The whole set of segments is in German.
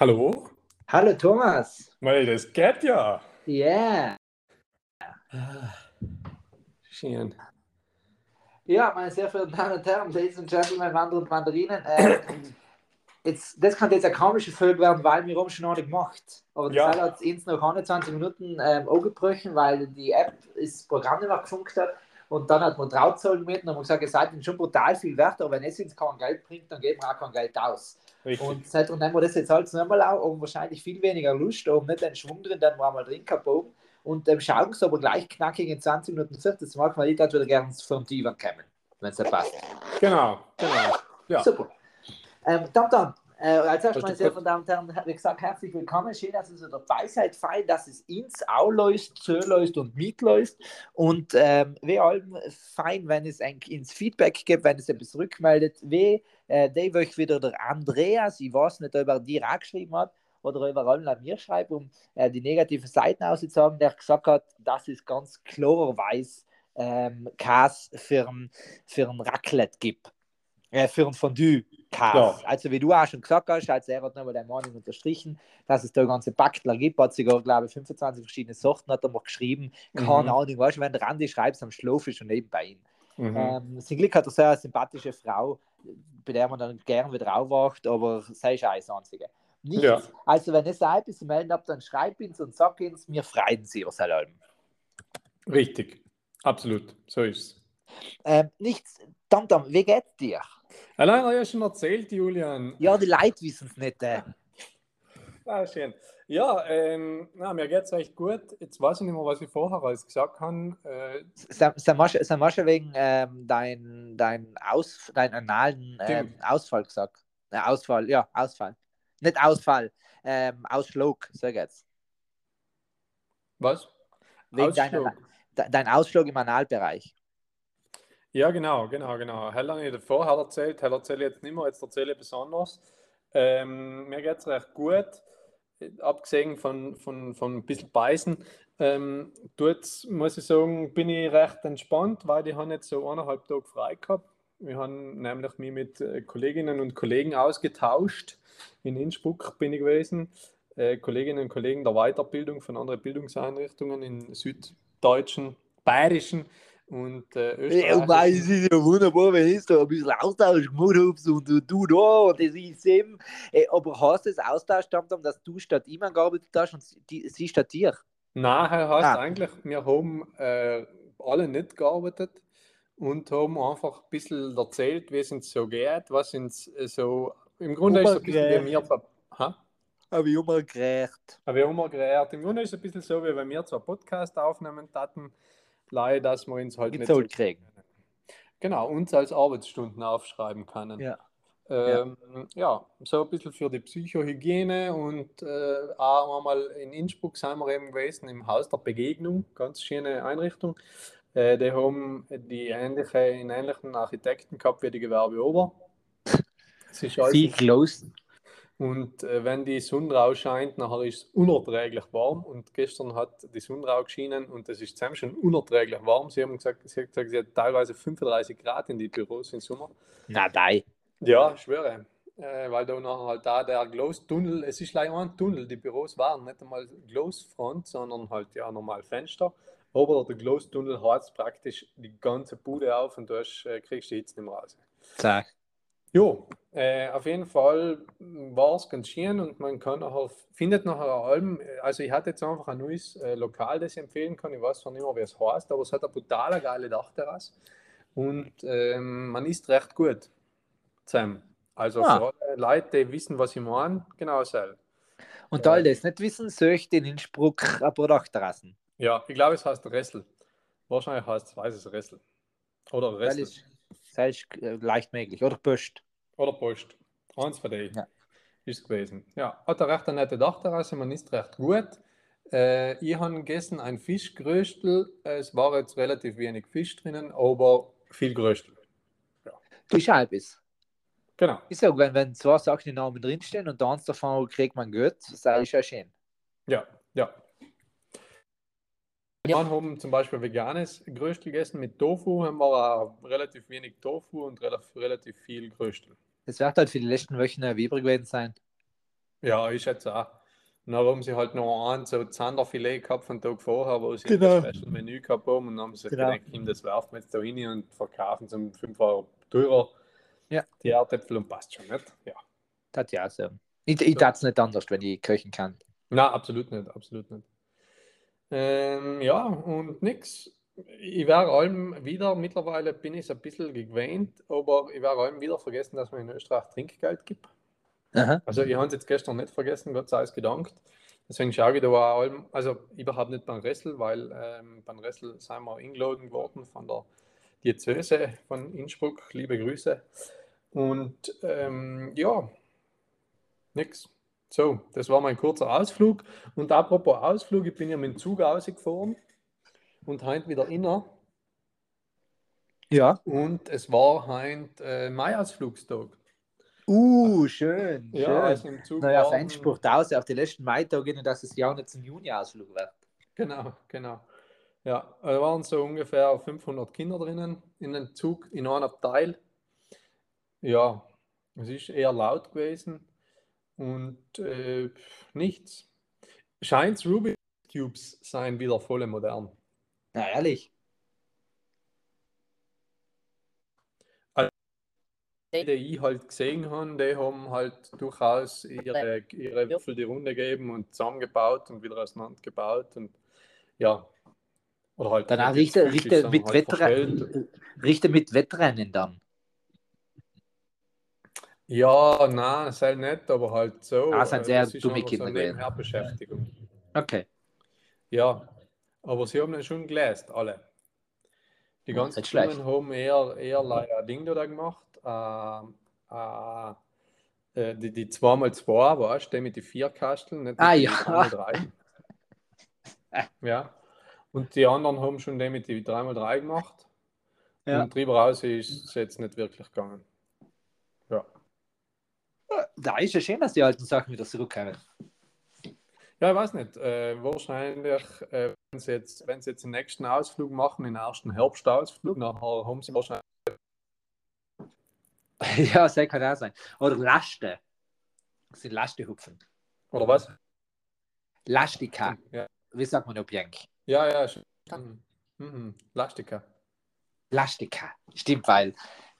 Hallo? Hallo Thomas. Weil das geht ja. Yeah. Schön. Ja, meine sehr verehrten Damen und Herren, Ladies and Gentlemen, Wander und Mandarinen. Äh, jetzt, das kann jetzt eine komische Folge werden, weil wir haben schon noch nicht gemacht. Aber das Ja. hat uns nach 21 Minuten ähm, angebrochen, weil die App das Programm nicht mehr gefunkt hat. Und dann hat man Trauzahlen mit und haben gesagt, ihr seid ihnen schon brutal viel wert, aber wenn es uns kein Geld bringt, dann geben wir auch kein Geld aus. Richtig. Und seitdem nehmen wir das jetzt halt nochmal auch, um wahrscheinlich viel weniger Lust, um nicht den Schwung drin, den wir einmal drin haben. Und ähm, schauen sie aber gleich knackig in 20 Minuten 40 zu machen, weil ich würde wieder gerne vom Divan kommen, wenn es nicht passt. Genau, genau. Ja. Super. Ähm, dann, dann. Äh, als erstes, meine du sehr verehrten Damen und Herren, wie gesagt, herzlich willkommen. Schön, dass ihr dabei seid. Fein, dass es ins auch läuft, zu läuft und mitläuft. Und ähm, wie allem fein, wenn es eigentlich ins Feedback gibt, wenn es etwas rückmeldet. Wie äh, die euch wieder der Andreas, ich weiß nicht, ob er dir auch geschrieben hat oder ob er allen an mir schreibt, um äh, die negativen Seiten auszusagen, der gesagt hat, dass es ganz klarerweise ähm, Käse für ein, für ein Raclette gibt. Äh, für ein Fondue. Käse. Ja. Also wie du auch schon gesagt hast, also er hat nochmal deine Meinung unterstrichen, dass es da ganze Backler gibt, hat sogar, glaube ich, 25 verschiedene Sorten hat er mal geschrieben. Keine Mhm. Ahnung, weißt du, wenn der Randi schreibt, am Schlaf ist und nebenbei ihn. Mhm. Ähm, zum Glück hat er so eine sympathische Frau, bei der man dann gern wieder aufwacht, aber sei das Einzige. Nichts. Ja. Also, wenn ihr da etwas zu melden habt, dann schreibt uns und sagt uns, wir freuen sie aus allem. Richtig. Absolut. So ist es. Ähm, nichts. Dann, wie geht's dir? Allein habe ich ja schon erzählt, Julian. Ja, die Leute wissen es nicht. Äh. Ah, schön. Ja, ähm, na, mir geht es recht gut. Jetzt weiß ich nicht mehr, was ich vorher alles gesagt habe. Äh, wir schon wegen ähm, dein, dein, Aus, dein analen ähm. Ausfall gesagt? Äh, Ausfall, ja, Ausfall. Nicht Ausfall, ähm, Ausschlag, sag jetzt. was? Wegen deiner, Ausschlag. de, dein Ausschlag im Analbereich. Ja, genau, genau, genau. Hell habe ich davor hell erzählt, hell erzähle ich jetzt nicht mehr, jetzt erzähle ich besonders. Ähm, mir geht es recht gut, abgesehen von, von, von ein bisschen Beißen. Ähm, dort muss ich sagen, bin ich recht entspannt, weil ich habe jetzt so eineinhalb Tage frei gehabt. Wir haben nämlich mich mit äh, Kolleginnen und Kollegen ausgetauscht. In Innsbruck bin ich gewesen. Äh, Kolleginnen und Kollegen der Weiterbildung von anderen Bildungseinrichtungen in süddeutschen, bayerischen und äh, österreichischen. ist ja wunderbar, wenn ich da ein bisschen Austausch gemacht habe und du, du da und das ist eben. Äh, aber hast du das Austausch damit, dass du statt ihm gearbeitet hast und die, sie statt dir? Nein, heißt Ah. eigentlich, wir haben äh, alle nicht gearbeitet und haben einfach ein bisschen erzählt, wie es uns so geht, was uns äh, so. Im Grunde ist es ein bisschen wie wir. Ha? Aber ich habe mir gerecht. Aber wir haben mal geredet. Im Grunde ist es ein bisschen so, wie wenn wir zwar Podcast aufnehmen hatten, leider, dass wir uns halt nicht so, Gezahlt kriegen. genau, uns als Arbeitsstunden aufschreiben können. Ja. Ähm, ja. so ein bisschen für die Psychohygiene und äh, auch einmal in Innsbruck sind wir eben gewesen, im Haus der Begegnung, ganz schöne Einrichtung. Äh, die haben die ähnliche, einen ähnlichen Architekten gehabt wie die Gewerbe Ober. Sie close. Und äh, wenn die Sonne rausscheint, nachher ist es unerträglich warm. Und gestern hat die Sonne rausgeschienen und es ist zusammen schon unerträglich warm. Sie haben gesagt, sie hat, gesagt, sie hat teilweise 35 Grad in die Büros im Sommer. Na, nein. Ja, ich schwöre. Äh, weil da nachher halt da der Gloss-Tunnel, es ist leider ein Tunnel, die Büros waren nicht einmal Gloss-Front, sondern halt ja normal Fenster. Aber der Gloss-Tunnel heizt praktisch die ganze Bude auf und du hast, äh, kriegst die Hitze nicht mehr raus. Sag. Jo, äh, auf jeden Fall war es ganz schön und man kann nachher, findet nachher allem, also ich hatte jetzt einfach ein neues äh, Lokal, das ich empfehlen kann, ich weiß zwar nicht mehr, wie es heißt, aber es hat eine brutal geile Dachterrasse und ähm, man isst recht gut zusammen. Also Ah. für alle Leute, die wissen, was ich meine, genau so. Und all das nicht wissen, söcht in Innsbruck ein paar Dachterrassen. Ja, ich glaube, es heißt Ressel. Wahrscheinlich heißt es, weiß es Ressel. Oder Ressel. Ist, das ist äh, leicht möglich. Oder Böst. Oder Post. Eins von denen Ja. ist gewesen. Ja, hat eine recht nette Dachterrasse, man isst recht gut. Äh, ich habe gegessen ein Fischgröstel. Es war jetzt relativ wenig Fisch drinnen, aber viel Gröstel. Du ist halbes. Genau. Ich sag, wenn, wenn zwei Sachen die Namen drinstehen und eins davon kriegt man Geld, das ist ja schön. Ja, ja. Wir haben zum Beispiel veganes Gröstel gegessen mit Tofu, haben wir auch relativ wenig Tofu und relativ, relativ viel Gröstel. Das wird halt für die letzten Wochen ein übrig gewesen sein. Ja, ich schätze auch. Und dann haben sie halt noch ein so Zanderfilet gehabt von Tag vorher, wo sie Genau. das Special Menü gehabt haben und dann haben sie Genau. gedacht, das werfen wir jetzt da rein und verkaufen zum 5 Euro teurer. Ja. Die Erdäpfel und passt schon, nicht? Ja. Das ja so. Ich, ich So. tat es nicht anders, wenn ich köchen kann. Na, absolut nicht, absolut nicht. Ähm, ja, und nix. Ich werde allem wieder, mittlerweile bin ich es ein bisschen gewöhnt, aber ich werde allem wieder vergessen, dass man in Österreich Trinkgeld gibt. Aha. Also ich habe es jetzt gestern nicht vergessen, Gott sei es gedankt. Deswegen schaue ich da auch allem, also überhaupt nicht beim Ressel, weil ähm, beim Ressel sind wir eingeladen worden von der Diözese von Innsbruck. Liebe Grüße. Und ähm, ja, nix. So, das war mein kurzer Ausflug. Und apropos Ausflug, ich bin ja mit dem Zug rausgefahren und heute wieder inner. Ja. Und es war heute äh, Maiausflugstag. Uh, schön. Ja, schön. also im Zug Naja, auf Endspruch aus, auf die letzten Maitage, dass es ja auch nicht zum Juni-Ausflug wird. Genau, genau. Ja, da waren so ungefähr 500 Kinder drinnen in dem Zug, in einem Abteil. Ja, es ist eher laut gewesen und äh, nichts. Scheint Rubik's Cubes seien wieder voll modern. Na, ehrlich. Die, die ich halt gesehen habe, die haben halt durchaus ihre, ihre Würfel die Runde gegeben und zusammengebaut und wieder auseinandergebaut und ja. Oder halt Dann auch nicht Richter, mit halt Wettrennen, verstellt. Richter mit Wettrennen dann. Ja, nein, das halt nicht, aber halt so. Ah, sind äh, sehr das dumme Kinder so gewesen. Nebenherbeschäftigung. Okay. Ja, aber sie haben dann schon geläst, alle. Die Ja, ganzen. Stimmen haben eher, eher leider ein Ding da gemacht. Äh, äh, äh, die, die 2x2, weißt du, die mit den vier Kasteln, nicht Ah, ja. 3x3. ja. Und die anderen haben schon die mit den 3x3 gemacht. Ja. Und drüber raus ist es jetzt nicht wirklich gegangen. Da ist ja schön, dass die alten Sachen wieder zurückkommen. Ja, ich weiß nicht. Äh, wahrscheinlich, äh, wenn sie jetzt, wenn sie jetzt den nächsten Ausflug machen, den ersten Herbstausflug, nachher haben sie wahrscheinlich. ja, das kann auch sein. Oder Laste. Das sind Lastehupfen. Oder was? Lastika. Ja, Wie sagt man auf ja, ja schon. Mhm. Lastika. Lastika. Stimmt, weil,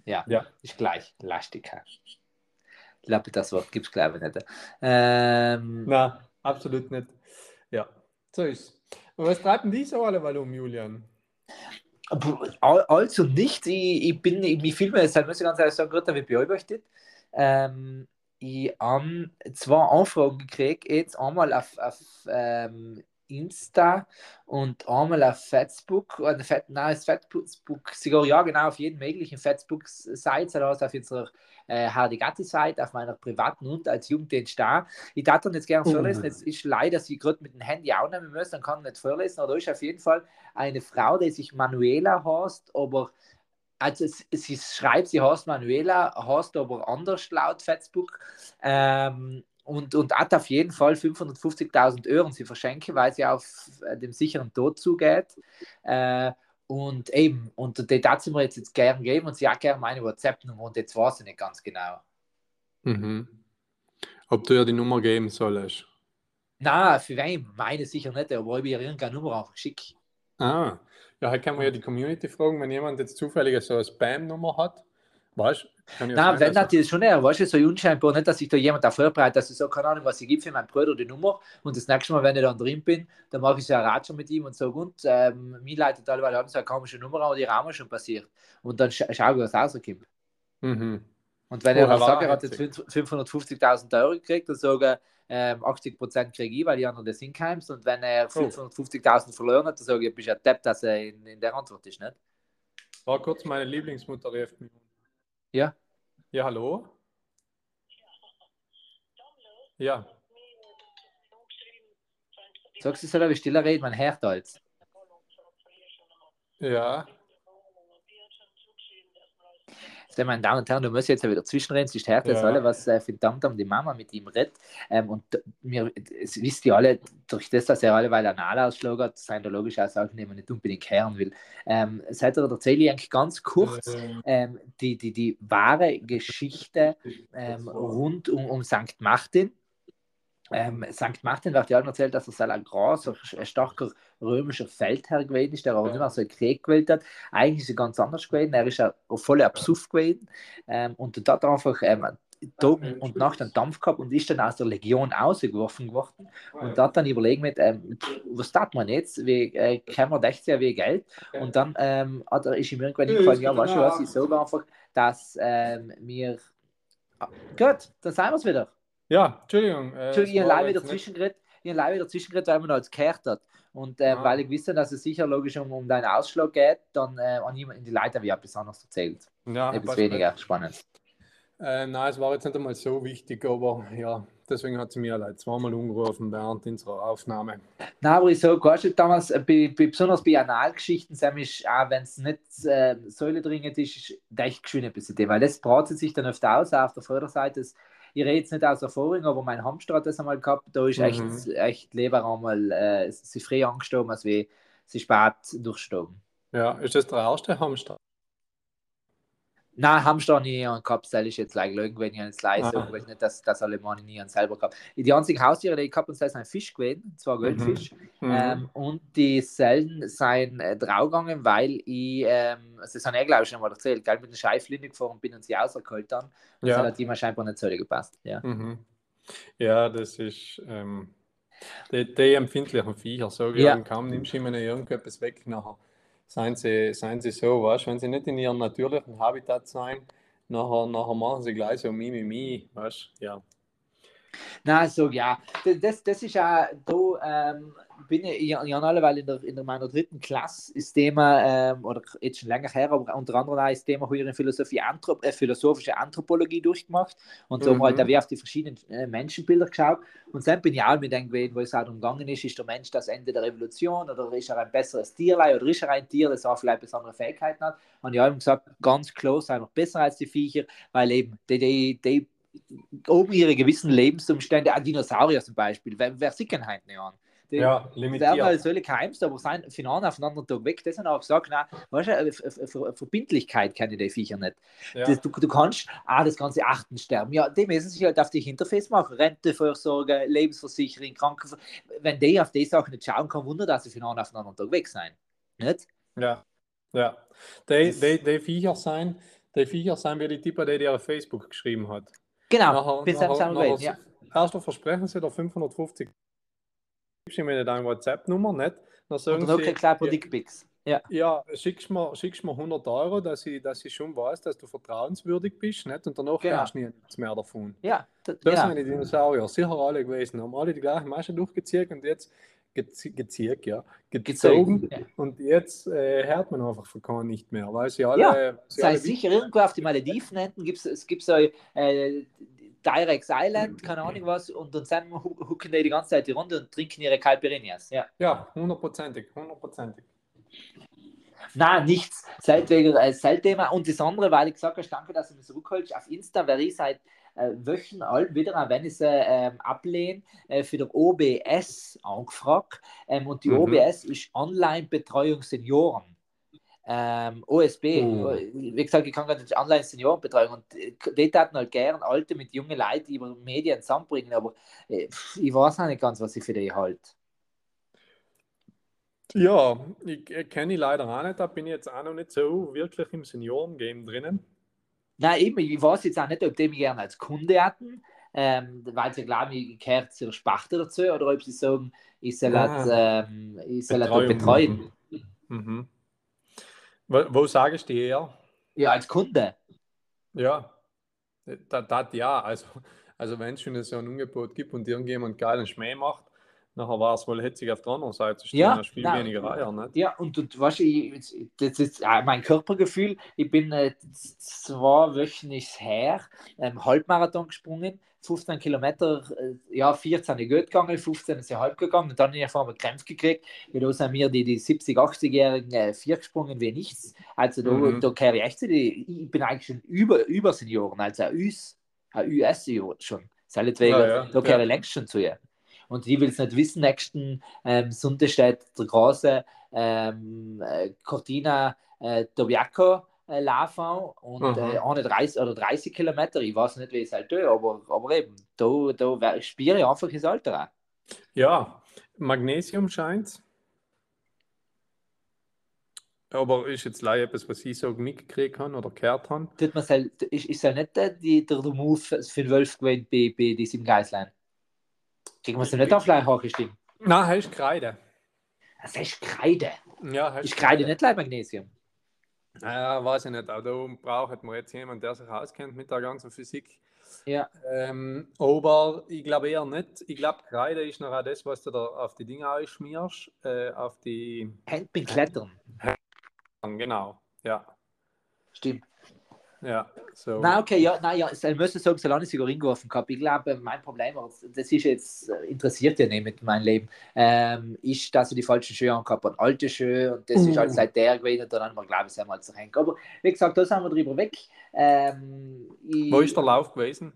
ja, Ja. ist gleich. Lastika. Ich glaube, das Wort gibt es, glaube ich, nicht. Ähm, Nein, absolut nicht. Ja, so ist Und was treiben die so alle weil um, Julian? Also nicht. Ich, ich bin, ich, mich filme jetzt, muss ich ganz ehrlich sagen, gut, wie beobachtet. Ähm, ich habe zwei Anfragen gekriegt, jetzt einmal auf, auf ähm, Insta und einmal auf Facebook, oder Fet, nein, auf Facebook, sogar ja, genau, auf jeden möglichen Facebook-Seite, also auf unserer äh, Hardigatti-Seite, auf meiner privaten und als Jugenddienst da. Ich darf dann jetzt gerne Oh. vorlesen, jetzt ist leider, dass ich gerade mit dem Handy aufnehmen muss, dann kann ich nicht vorlesen, aber da ist auf jeden Fall eine Frau, die sich Manuela heißt, aber also es, sie schreibt, sie heißt Manuela, heißt aber anders laut Facebook. Ähm, und, und hat auf jeden Fall 550.000 Euro und sie verschenken, weil sie auf äh, dem sicheren Tod zugeht. Äh, und eben, und die darf sie mir jetzt, jetzt gern geben und sie hat gerne meine WhatsApp-Nummer und jetzt weiß sie nicht ganz genau. Mhm. Ob du ja die Nummer geben sollst. Na, für wen? Meine sicher nicht, aber ich ihr irgendeine Nummer einfach geschickt. Ah, ja, heute kann man ja die Community fragen, wenn jemand jetzt zufällig so eine Spam-Nummer hat. Weißt du? Ja Nein, wenn ist schon eher, weißt du, so unscheinbar, nicht, dass sich da jemand da vorbereitet, dass ich so, keine Ahnung, was ich gebe für meinen Bruder die Nummer und das nächste Mal, wenn ich dann drin bin, dann mache ich so einen Ratscher mit ihm und sage, und ähm, mir leitet alle, haben so eine komische Nummer an, die mal schon passiert. Und dann scha schau ich, was rauskommt. Mhm. Und wenn Oh, er dann sagt, er hat jetzt herzig. 550.000 Euro gekriegt, dann sage er, ähm, 80% kriege ich, weil die anderen das hinkommen. Und wenn er Oh. 550.000 verloren hat, dann sage ich, bist du ein Depp, dass er in, in der Antwort ist, nicht? War kurz meine Lieblingsmutter rief mich. Ja. Ja, hallo? Ja. Sagst du, soll wie stiller reden, man hört als. Ja. So, meine Damen und Herren, du musst jetzt ja wieder zwischenreden, sonst hört jetzt Ja. alle, was äh, verdammt um die Mama mit ihm redet. Ähm, und mir, es wisst ihr alle, durch das, dass er alle weil er Analausschlag hat, sind da logisch auch Sachen, die man nicht unbedingt hören will. Ähm, seit er erzähle ich eigentlich ganz kurz Äh, ähm, die, die, die wahre Geschichte ähm, rund um, um St. Martin. Ähm, St. Martin wird ja auch erzählt, dass er ein großer, ein starker römischer Feldherr gewesen ist, der aber ja. nicht mehr so einen Krieg gewählt hat. Eigentlich ist er ganz anders gewesen. Er ist ja voll Absuff gewesen ähm, und dort einfach ähm, Tag und Nacht einen Dampf gehabt und ist dann aus der Legion ausgeworfen worden. Und dort dann überlegen mit, ähm, was tat man jetzt? Wie äh, können wir 16 wie Geld? Und dann ähm, hat er, ist ihm irgendwann hingefallen, ja, weißt du was, ich sage einfach, dass ähm, wir. Ah, gut, dann sagen wir es wieder. Ja, Entschuldigung. Äh, Entschuldigung, ich habe wieder zwischengeredet, ich habe wieder zwischengeredet, weil man noch als gehört hat. Und äh, ah. weil ich wusste, dass es sicher logisch um, um deinen Ausschlag geht, dann äh, an jemand in die Leiter wie etwas anderes erzählt. Ja, etwas weniger spannend. Äh, nein, es war jetzt nicht einmal so wichtig, aber ja, deswegen hat sie mir leid zweimal umgerufen während unserer Aufnahme. Nein, aber ich weißt du, damals, äh, bei, bei, besonders bei Analgeschichten, auch wenn es nicht äh, säuledringend ist, ist echt geschwind ein bisschen, weil das bratet sich dann oft aus, auch auf der Vorderseite. Ich rede jetzt nicht aus Erfahrung, aber mein Hamster hat das einmal gehabt, da ist mhm. echt, echt Leber einmal, äh, sie früh angestorben, als wie sie spät durchgestorben. Ja, ist das der erste Hamster? Nein, Hamster nie an gehabt, das ist jetzt like wenn ich es leise, ah. weil nicht, dass das alle Mann nie an selber gehabt. Die einzigen Haustiere, die ich gehabt habe, sind ein Fisch gewesen, zwar mhm. Goldfisch, mhm. ähm, und die Sellen sind äh, draufgegangen, weil ich, ähm, also das habe ich glaube ich schon mal erzählt, gell, mit der Scheiflinie gefahren bin und sie rausgeholt haben. Und ja. das hat immer scheinbar nicht so gepasst. Ja, mhm. ja das ist. Ähm, die, die empfindlichen Viecher, so wie ja. kaum nimmst du ihnen irgendetwas weg nachher seien sie, seien sie so, weißt wenn sie nicht in ihrem natürlichen Habitat sein, nachher, nachher machen sie gleich so Mimi, mi, weißt ja. Na, so ja, das, das ist ja da, ähm, bin ich ja, ja alleweil in, der, in meiner dritten Klasse ist Thema, ähm, oder jetzt schon länger her, aber unter anderem auch ist Thema in Philosophie, Anthrop äh, philosophische Anthropologie durchgemacht. Und so mhm. halt, da wir auf die verschiedenen äh, Menschenbilder geschaut. Und dann bin ich auch mit dem gewesen, wo es halt umgegangen ist, ist der Mensch das Ende der Revolution oder ist er ein besseres Tierlein oder ist er ein Tier, das auch vielleicht besondere Fähigkeiten hat? Und ich habe gesagt, ganz klar, sei noch besser als die Viecher, weil eben die, die, die oben ihre gewissen Lebensumstände, ein Dinosaurier zum Beispiel, wer, wer sieht keinen heute nicht an? Die ja, limitiert. werden halt solche Keimst, aber sein Final auf einen anderen Tag weg. Das sind auch gesagt, nein, weißt du, Verbindlichkeit kennen die Viecher nicht. Ja. Das, du, du kannst ah, das ganze Achten sterben. Ja, die müssen sich halt auf die Interface machen. Rentevorsorge, Lebensversicherung, Krankenversicherung. Wenn die auf die Sachen nicht schauen, kann Wunder, dass sie final auf einen anderen Tag weg sein. Nicht? Ja, ja. Die, die, die Viecher sein, die Viecher sein wie die Typen, die dir auf Facebook geschrieben hat. Genau, bis nachher, nachher, ja. Erster versprechen sie da 550 gibst du mir deine WhatsApp-Nummer, nicht? Dann sagen Oder sie, kleine ja, Dickpics. Ja, ja schickst, mir, schickst mir 100 Euro, dass ich, dass ich schon weiß, dass du vertrauenswürdig bist, nicht? Und danach genau. hast du nichts mehr davon. Ja, das, das genau. sind die Dinosaurier, sicher alle gewesen, haben alle die gleichen Maschen durchgezogen und jetzt gezogen, ja, gezogen ja. und jetzt äh, hört man einfach von keinem nicht mehr, weil sie alle... Ja, sei sicher, irgendwo auf die Malediven gibt es es gibt so äh, Direx Island, keine Ahnung was, und dann hucken die die ganze Zeit die Runde und trinken ihre Calpirinias. Ja, ja hundertprozentig, hundertprozentig. Nein, nichts. Seitwegen als äh. Und das andere, weil ich gesagt habe, danke, dass du mich zurückholst. Auf Insta wäre ich seit Wochen alt wieder, wenn ich sie ähm, ablehne, äh, für der OBS angefragt. Ähm, und die mhm. OBS ist Online-Betreuung Senioren ähm, OSB, oh. wie gesagt, ich kann gerade nicht Online-Seniorenbetreuung und äh, die taten halt gern Alte mit jungen Leuten über Medien zusammenbringen, aber äh, ich weiß auch nicht ganz, was ich für die halte. Ja, ich, ich kenne ich leider auch nicht, da bin ich jetzt auch noch nicht so wirklich im Senioren-Game drinnen. Nein, eben, ich weiß jetzt auch nicht, ob die mich gerne als Kunde hatten, ähm, weil sie glauben, ich gehört zur Spachte dazu, oder ob sie sagen, ich soll, ah, halt, ähm, ich soll halt betreuen. Mhm. Wo, wo sagst du her? Ja, als Kunde. Ja, das, das ja. Also, also wenn es schon so ein Angebot gibt und irgendjemand geilen Schmäh macht, nachher war es wohl hitzig auf der anderen Seite stehen, ja, viel nein, weniger Eier. Nicht? Ja, und, und weißt du, das ist mein Körpergefühl. Ich bin äh, zwei Wochen her, ähm, Halbmarathon gesprungen 15 Kilometer, äh, ja, 14 ist gut gegangen, 15 ist ja halb gegangen und dann habe ich auf einmal Krämpfe gekriegt, weil da sind mir die, die 70-, 80-Jährigen äh, vier gesprungen wie nichts. Also da, mhm. da kehre ich echt zu, ich bin eigentlich schon über, über Senioren, also ein US, ein US-Senior schon. Seinetwegen, ja, ja, da kehre ich längst schon zu ihr. Und die will es nicht wissen, nächsten ähm, Sonntag steht der große ähm, äh, Cortina äh, Tobiaco äh, laufen und äh, 31 oder 30 Kilometer. Ich weiß nicht, wie es halt tut, aber, aber eben, da, da spüre ich einfach das Alter auch. Ja, Magnesium scheint aber ist jetzt leider etwas, was ich so mitgekriegt habe oder gehört habe. Tut man halt, ist, ist ja nicht der, der, der Move für den Wolf gewesen bei, bei diesem Geislein? Kriegen wir es nicht auf gleich hochgestimmt? Nein, heißt Kreide. Das heißt Kreide? Ja, heißt Ist Kreide nicht gleich Magnesium? Ja, weiß ich nicht. Aber da braucht man jetzt jemanden, der sich auskennt mit der ganzen Physik. Ja. Ähm, aber ich glaube eher nicht. Ich glaube, Kreide ist noch auch das, was du da auf die Dinge ausschmierst. Äh, auf die. Hängt beim Klettern. Genau, ja. Stimmt. Ja, so. Nein, okay, ja, nein, ja, ich müsste sagen, solange ich sogar reingeworfen habe. Ich glaube, mein Problem, das ist jetzt, äh, interessiert ja nicht mit meinem Leben, ähm, ist, dass ich die falschen Schuhe angehabt habe, alte Schuhe, und das uh. ist halt seit der gewesen, und dann haben wir, glaube ich, einmal zu hängen. Aber wie gesagt, da sind wir drüber weg. Ähm, ich, Wo ist der Lauf gewesen?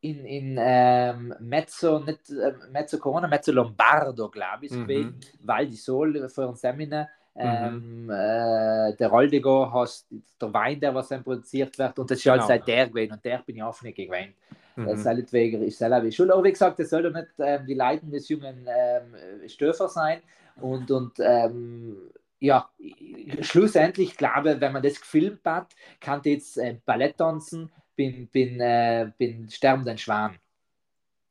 In, in ähm, Mezzo, nicht äh, Mezzo Corona, Mezzo Lombardo, glaube ich, mhm. gewesen, weil die Sol für ein Seminar Mhm. Ähm, äh, der Roldigo hast der Wein, der was dann produziert wird, und das ist genau. halt seit der gewesen, und der bin ich auch nicht gewesen. Mhm. Seinetwegen ist selber wie Schuld. Aber wie gesagt, das soll doch nicht ähm, die Leiden des jungen ähm, Stöfer sein. Und, und ähm, ja, schlussendlich glaube ich, wenn man das gefilmt hat, kann jetzt äh, Ballett tanzen, bin, bin, äh, bin sterbenden Schwan.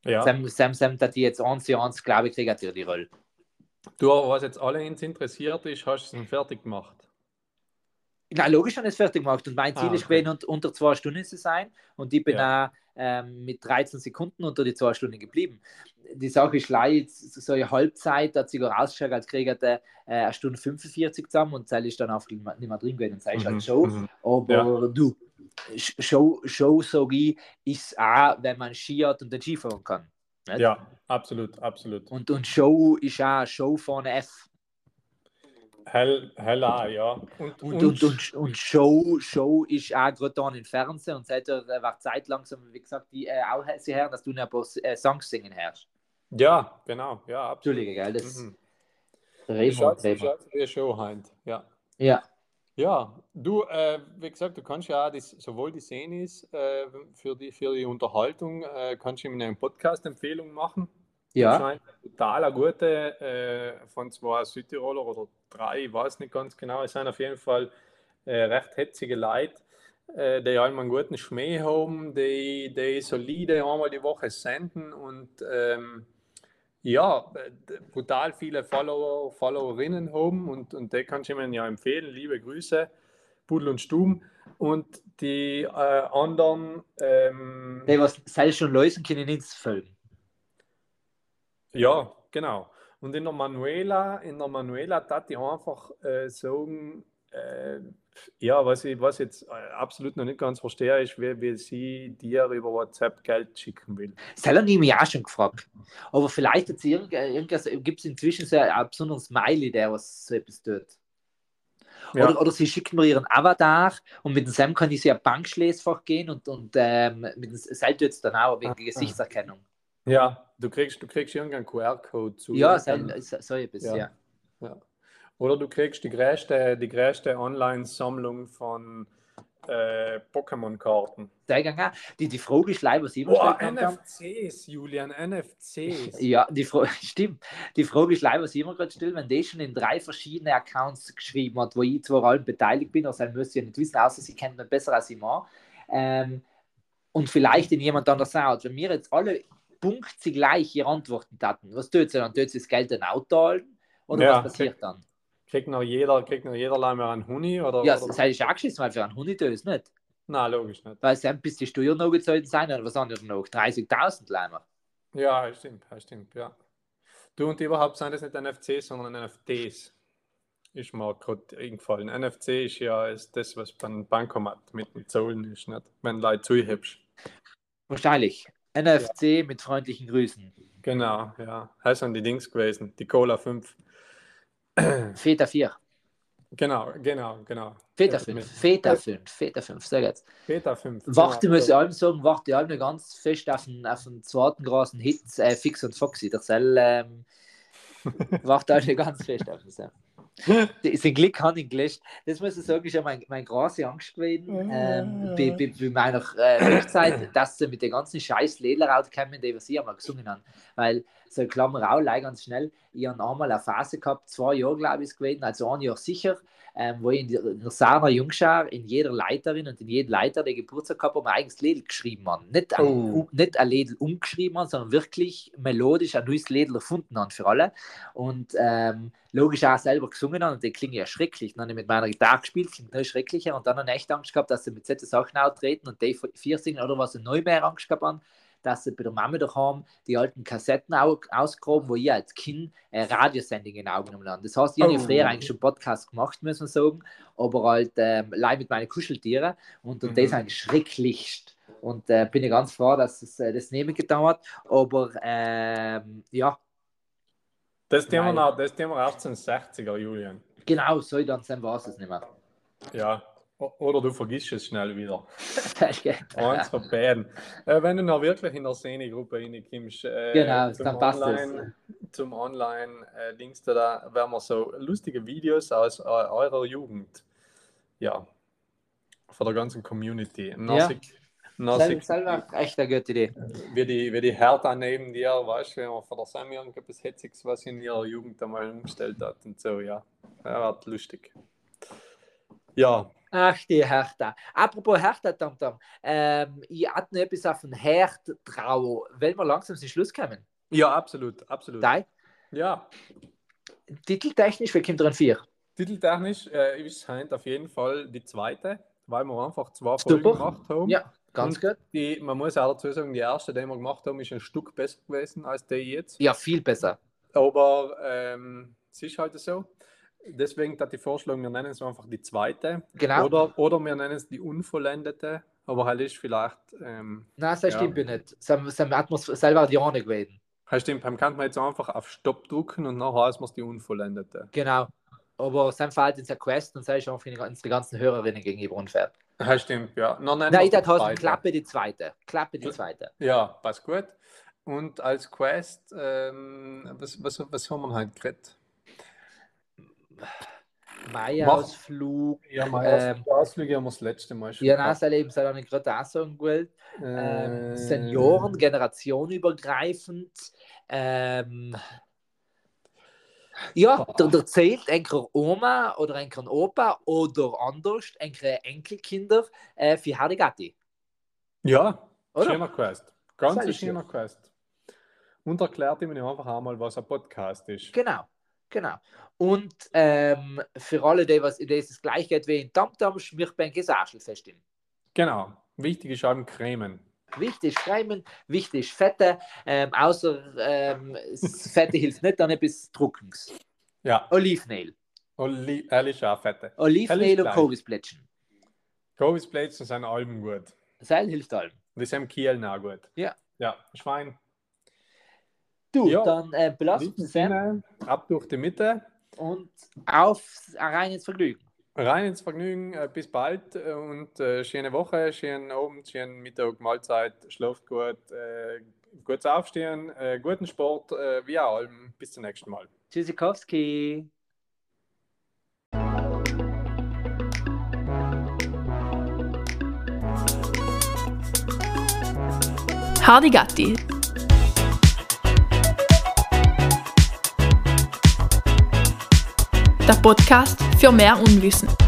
Ja. Sam, Sam, Sam, dass die jetzt eins zu eins, glaube ich, kriegt die Rolle. Du, was jetzt alle ins interessiert ist, hast du es fertig gemacht? Na, logisch habe ich es fertig gemacht. Und mein Ziel ah, okay. ist gewesen, unter zwei Stunden zu sein. Und ich bin ja. auch ähm, mit 13 Sekunden unter die zwei Stunden geblieben. Die Sache ist leider, so eine Halbzeit, da hat sich rausgeschaut, als kriege ich äh, eine Stunde 45 zusammen und Zell ist dann auf nicht mehr drin gewesen. Und Zell ist halt mhm. Show. Mhm. Aber ja. du, Show, Show ich, ist auch, wenn man Ski hat und den Ski fahren kann. Nicht? Ja, absolut, absolut. Und, und Show ist auch Show von F. Hell, hell auch, ja. Und, und, und, und, und, Show, Show ist auch gerade da im Fernsehen und seit der war Zeit langsam, wie gesagt, die äh, auch sie her, dass du ein paar äh, Songs singen hörst. Ja, genau, ja, absolut. Entschuldige, gell, das mhm. Remo, Remo. Show heint, ja. Ja. Ja, du, äh, wie gesagt, du kannst ja das, sowohl die Szenis äh, für, die, für die Unterhaltung, äh, kannst du in einem Podcast-Empfehlung machen. Ja. Total eine gute äh, von zwei Südtiroler oder drei, ich weiß nicht ganz genau. Es sind auf jeden Fall äh, recht hetzige Leute, äh, die alle einen guten Schmäh haben, die, die solide einmal die Woche senden und ähm, ja, brutal viele Follower, Followerinnen haben und, und die kann ich Ihnen ja empfehlen. Liebe Grüße, Pudel und Stum. Und die äh, anderen. Ähm, die, was selbst schon lösen können, ins folgen. Ja, genau. Und in der Manuela, in der Manuela hat die einfach äh, sagen, äh, ja, was ich was jetzt äh, absolut noch nicht ganz verstehe, ist, wie, wie sie dir über WhatsApp Geld schicken will. Das habe ich mich auch schon gefragt. Aber vielleicht gibt es inzwischen so ein besonderes Smiley, der was so etwas tut. Ja. Oder, oder sie schickt mir ihren Avatar und mit dem Sam kann ich sie ein Bankschließfach gehen und, und ähm, mit dem Seil tut es dann auch wegen ah. Gesichtserkennung. Ja, du kriegst, du kriegst irgendeinen QR-Code zu. Ja, so, so etwas, ja. ja. ja. Oder du kriegst die größte, die größte Online-Sammlung von äh, Pokémon-Karten. Die, die Frage ist leider, was ich oh, NFCs, Julian, NFCs. Ja, die Frage, stimmt. Die Frage ist leider, was ich immer gerade stelle, wenn der schon in drei verschiedene Accounts geschrieben hat, wo ich zwar allem beteiligt bin, also müsst ihr nicht wissen, außer sie kennt mich besser als ich mal. Ähm, und vielleicht in jemand anders auch. Wenn wir jetzt alle punktlich gleich hier antworten hatten, was tut sie dann? Tut sie das Geld dann auch zahlen? Oder ja, was passiert dann? Kriegt noch jeder, kriegt noch jeder mehr einen Huni? Oder, ja, oder? das ist auch geschissen, weil für einen Huni du nicht. Nein, logisch nicht. Weil dann bis die Steuern noch gezahlt sein, oder was wir noch? 30.000 Leimer. Ja, stimmt, stimmt, ja. Du und überhaupt sind das nicht NFCs, sondern NFTs. Ist mir gerade eingefallen. NFC ist ja ist das, was beim Bankomat mit den Zahlen ist, nicht? Wenn Leute zuhebst. Wahrscheinlich. NFC ja. mit freundlichen Grüßen. Genau, ja. Das sind die Dings gewesen, die Cola 5. Feta 4. Genau, genau, genau. Feta 5, Feta 5, Feta 5, sag jetzt. Feta 5. Warte, muss ich allem sagen, warte allem ganz fest auf den, auf den zweiten großen Hit, äh, Fix und Foxy. Der Cell, ähm, warte allem ganz fest auf den Sein Glück habe ich gelöscht. Das muss ich sagen, ist ja meine mein große Angst gewesen ähm, bei, bei, bei meiner äh, Hochzeit, dass sie mit den ganzen scheiß Lederhaut kommen, die wir sie einmal gesungen haben. Weil, so Klammer auch, ganz schnell, ich habe einmal eine Phase gehabt, zwei Jahre glaube ich gewesen, also ein Jahr sicher, ähm, wo ich in der, in der Jungschar in jeder Leiterin und in jedem Leiter, der Geburtstag gehabt ein eigenes Lied geschrieben haben. Nicht, oh. ein, nicht ein Lied umgeschrieben haben, sondern wirklich melodisch ein neues Lied erfunden haben für alle. Und ähm, logisch auch selber gesungen haben und die klingen ja schrecklich. Dann habe ich mit meiner Gitarre gespielt, klingt noch schrecklicher und dann habe ich echt Angst gehabt, dass sie mit solchen Sachen auftreten und die vier singen oder was sie neu mehr Angst gehabt haben, dass sie bei der Mama daheim die alten Kassetten ausgraben, wo ich als Kind äh, Radiosendungen aufgenommen habe. Das heißt, ich oh. habe früher eigentlich schon Podcast gemacht, muss man sagen, aber halt ähm, live mit meinen Kuscheltieren und, und mhm. das ist eigentlich schrecklichst. Und äh, bin ich ganz froh, dass es äh, das nehmen gedauert. Aber ähm, ja. Das Thema, das Thema 1860er, Julian. Genau, so dann war es nicht mehr. Ja, oder du vergisst es schnell wieder. Eins von beiden. Äh, wenn du noch wirklich in der Szene-Gruppe reinkommst, äh, genau, dann passt Online, es. Zum Online-Links, äh, da werden wir so lustige Videos aus äh, eurer Jugend, ja, von der ganzen Community. Nassig, ja. Nassig, selber echt eine gute Idee. Wie die, wie die Hertha neben dir, weißt du, wenn man von der Sammy etwas Hetziges, was in ihrer Jugend einmal umgestellt hat und so, ja. Ja, wird lustig. Ja, Ach, die Hertha. Apropos Hertha, Tom Tom. Ähm, ich hatte noch etwas auf den Herd drauf. Wollen wir langsam zum Schluss kommen? Ja, absolut. absolut. Dein? Ja. Titeltechnisch, wer kommt dran vier? Titeltechnisch äh, ist es auf jeden Fall die zweite, weil wir einfach zwei Folgen Super. gemacht haben. Ja, ganz Und gut. Die, man muss auch dazu sagen, die erste, die wir gemacht haben, ist ein Stück besser gewesen als die jetzt. Ja, viel besser. Aber ähm, es ist halt so deswegen hat die Vorschlag, wir nennen es einfach die zweite. Genau. Oder, oder wir nennen es die unvollendete, aber halt ist vielleicht. Ähm, Nein, das ja. stimmt nicht. Das hat man selber die Ahnung gewesen. Das stimmt, beim kann man jetzt einfach auf Stopp drücken und nachher ist man die unvollendete. Genau. Aber sein Fall ist eine Quest und sei schon für die ganzen Hörerinnen gegenüber unfair. Das stimmt, ja. No, nein, ich dachte, Klappe die zweite. Klappe die zweite. Ja, passt gut. Und als Quest, ähm, was, was, was haben wir halt geredet? Mai-Ausflug. Ja, Mai-Ausflug ähm, haben wir das letzte Mal schon. Ja, das eben sei eine gerade auch sagen wollte. Ähm, äh, Senioren, generationenübergreifend. Ähm, ja, da erzählt eine Oma oder ein Opa oder anders, ein Enkelkinder äh, für Harigati. Ja, oder? schöner Quest. Ganz schöner Quest. Und erklärt ihm einfach einmal, was ein Podcast ist. Genau. Genau. Und ähm, für alle, die, was, die es gleich geht wie in Tamtam, schmeckt beim Gesaschelfest. Genau. Wichtig ist eben Cremen. Wichtig ist Cremen, wichtig ist Fette. Ähm, außer ähm, Fette hilft nicht, dann etwas Trockens. Ja. Olivenöl. Oli ehrlich auch Fette. Olivenöl und Kovisplätschen. Kovisplätschen sind allem gut. Seil hilft allem. Und die sind Kiel auch gut. Ja. Ja, Schwein. Du, ja. dann äh, belassen wir es. Ab durch die Mitte. Und auf rein ins Vergnügen. Rein ins Vergnügen, äh, bis bald äh, und äh, schöne Woche, schönen Abend, schönen Mittag, Mahlzeit, schlaft gut, äh, gutes Aufstehen, äh, guten Sport, äh, wie auch allem. Bis zum nächsten Mal. Tschüssikowski. Hardy Gatti der Podcast für mehr Unwissen.